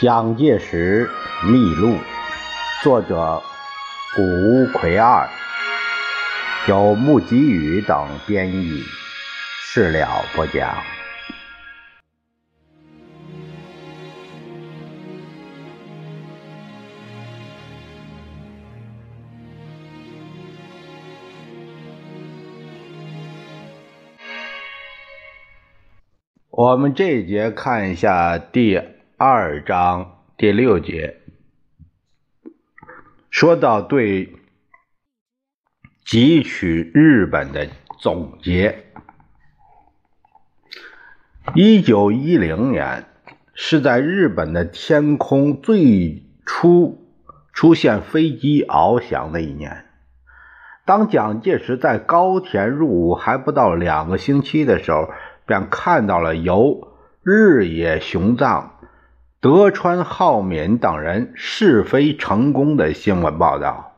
蒋介石秘录，作者古奎二，由木吉宇等编译，事了不讲。我们这一节看一下第二章第六节，说到对汲取日本的总结。一九一零年是在日本的天空最初出现飞机翱翔的一年。当蒋介石在高田入伍还不到两个星期的时候。便看到了由日野雄藏、德川浩敏等人试飞成功的新闻报道。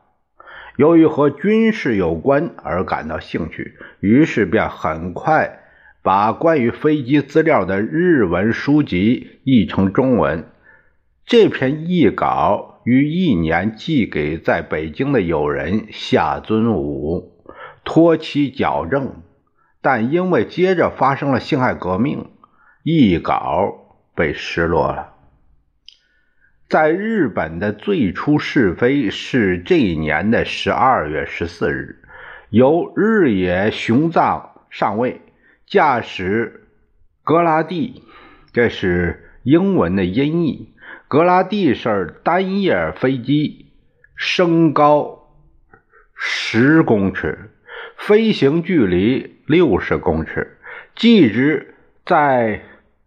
由于和军事有关而感到兴趣，于是便很快把关于飞机资料的日文书籍译成中文。这篇译稿于一年寄给在北京的友人夏尊武，托其矫正。但因为接着发生了辛亥革命，译稿被失落了。在日本的最初试飞是这一年的十二月十四日，由日野雄藏上尉驾驶格拉蒂，这是英文的音译。格拉蒂是单叶飞机，升高十公尺。飞行距离六十公尺，计值在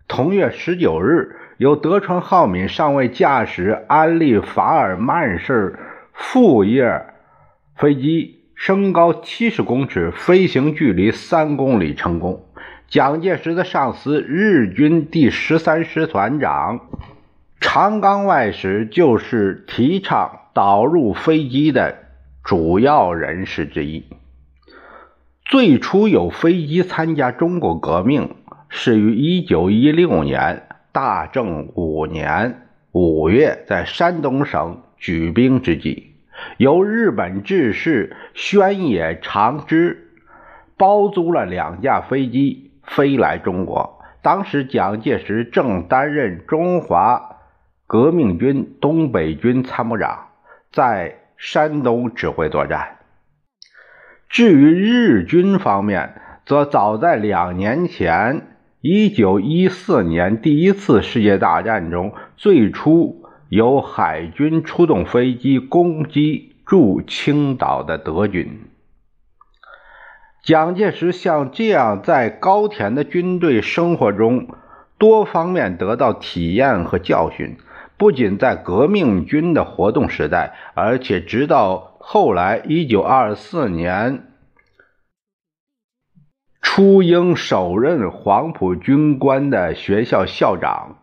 同月十九日，由德川浩敏上尉驾驶安利法尔曼式副叶飞机，升高七十公尺，飞行距离三公里成功。蒋介石的上司日军第十三师团长长冈外史就是提倡导入飞机的主要人士之一。最初有飞机参加中国革命，是于一九一六年大正五年五月，在山东省举兵之际，由日本志士宣野长之包租了两架飞机飞来中国。当时蒋介石正担任中华革命军东北军参谋长，在山东指挥作战。至于日军方面，则早在两年前，一九一四年第一次世界大战中，最初由海军出动飞机攻击驻青岛的德军。蒋介石像这样在高田的军队生活中多方面得到体验和教训，不仅在革命军的活动时代，而且直到。后来，一九二四年，初英首任黄埔军官的学校校长，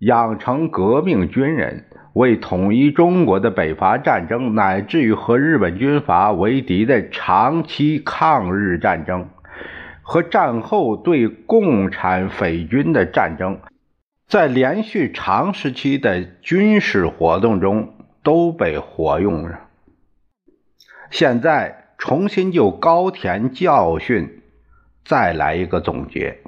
养成革命军人，为统一中国的北伐战争，乃至于和日本军阀为敌的长期抗日战争，和战后对共产匪军的战争，在连续长时期的军事活动中都被活用了。现在重新就高田教训再来一个总结。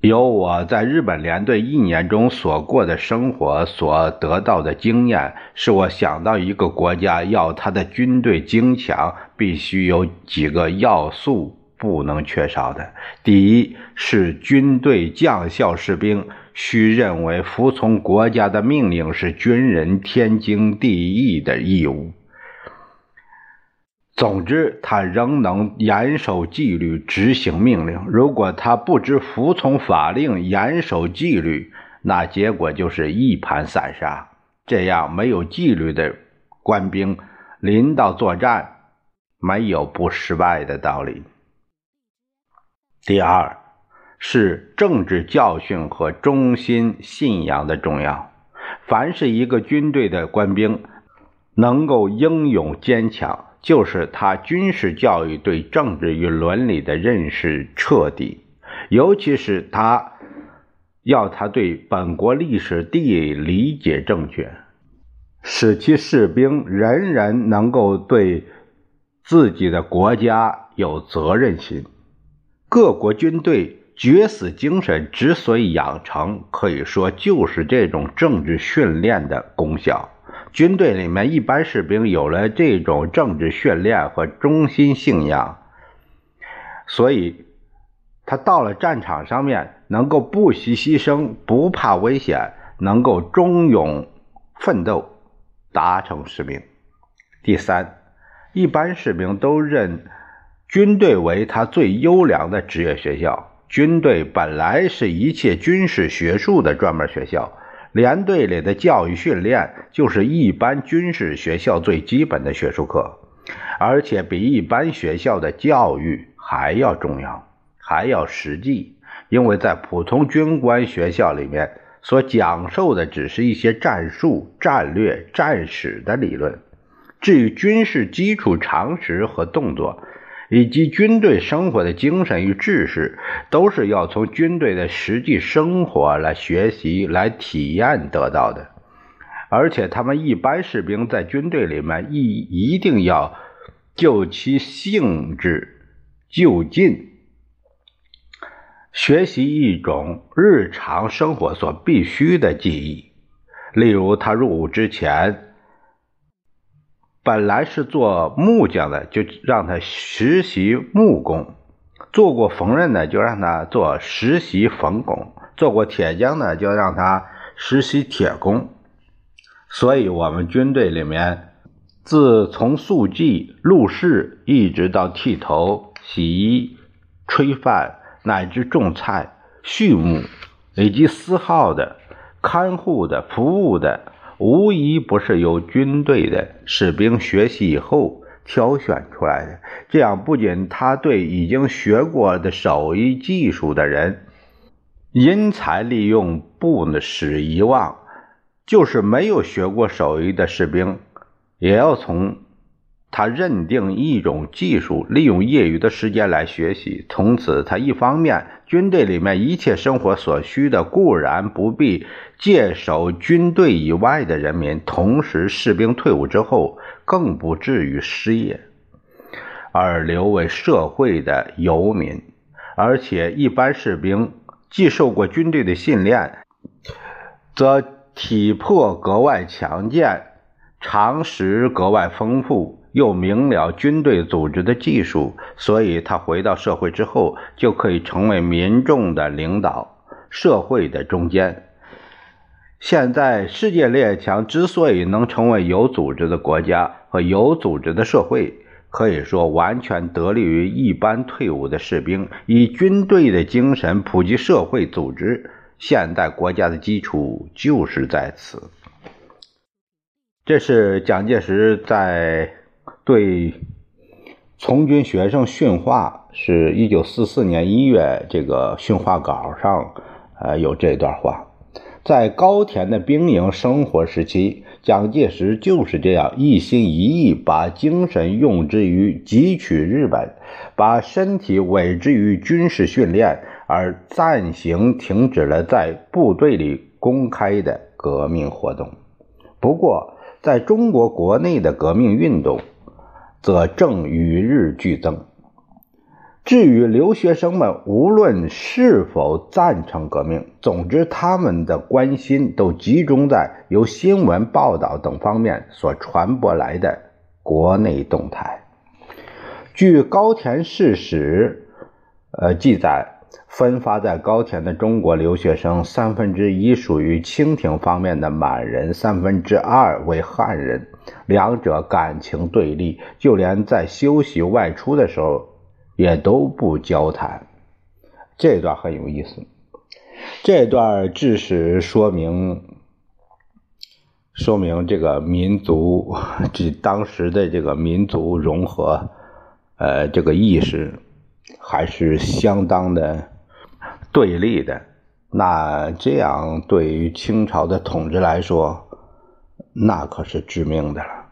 由我在日本连队一年中所过的生活所得到的经验，使我想到一个国家要他的军队精强，必须有几个要素不能缺少的。第一是军队将校士兵需认为服从国家的命令是军人天经地义的义务。总之，他仍能严守纪律，执行命令。如果他不知服从法令，严守纪律，那结果就是一盘散沙。这样没有纪律的官兵，临到作战，没有不失败的道理。第二，是政治教训和忠心信仰的重要。凡是一个军队的官兵，能够英勇坚强。就是他军事教育对政治与伦理的认识彻底，尤其是他要他对本国历史地理解正确，使其士兵人人能够对自己的国家有责任心。各国军队决死精神之所以养成，可以说就是这种政治训练的功效。军队里面一般士兵有了这种政治训练和忠心信仰，所以他到了战场上面能够不惜牺牲、不怕危险，能够忠勇奋斗，达成使命。第三，一般士兵都认军队为他最优良的职业学校。军队本来是一切军事学术的专门学校。连队里的教育训练就是一般军事学校最基本的学术课，而且比一般学校的教育还要重要，还要实际。因为在普通军官学校里面所讲授的只是一些战术、战略、战史的理论，至于军事基础常识和动作。以及军队生活的精神与知识，都是要从军队的实际生活来学习、来体验得到的。而且，他们一般士兵在军队里面一一定要就其性质就近学习一种日常生活所必须的技艺，例如他入伍之前。本来是做木匠的，就让他实习木工；做过缝纫的，就让他做实习缝工；做过铁匠的，就让他实习铁工。所以，我们军队里面，自从速记、录事，一直到剃头、洗衣、炊饭，乃至种菜、畜牧，以及司号的、看护的、服务的。无疑不是由军队的士兵学习以后挑选出来的。这样不仅他对已经学过的手艺技术的人因材利用，不使遗忘；就是没有学过手艺的士兵，也要从。他认定一种技术，利用业余的时间来学习。从此，他一方面军队里面一切生活所需的固然不必借守军队以外的人民，同时士兵退伍之后更不至于失业，而留为社会的游民。而且，一般士兵既受过军队的训练，则体魄格外强健，常识格外丰富。又明了军队组织的技术，所以他回到社会之后就可以成为民众的领导，社会的中坚。现在世界列强之所以能成为有组织的国家和有组织的社会，可以说完全得力于一般退伍的士兵以军队的精神普及社会组织。现代国家的基础就是在此。这是蒋介石在。对从军学生训话，是一九四四年一月，这个训话稿上，呃，有这段话。在高田的兵营生活时期，蒋介石就是这样一心一意，把精神用之于汲取日本，把身体委之于军事训练，而暂行停止了在部队里公开的革命活动。不过，在中国国内的革命运动，则正与日俱增。至于留学生们，无论是否赞成革命，总之他们的关心都集中在由新闻报道等方面所传播来的国内动态。据高田市史，呃记载。分发在高田的中国留学生，三分之一属于清廷方面的满人，三分之二为汉人，两者感情对立，就连在休息外出的时候也都不交谈。这段很有意思，这段致使说明说明这个民族，这当时的这个民族融合，呃，这个意识还是相当的。对立的，那这样对于清朝的统治来说，那可是致命的了。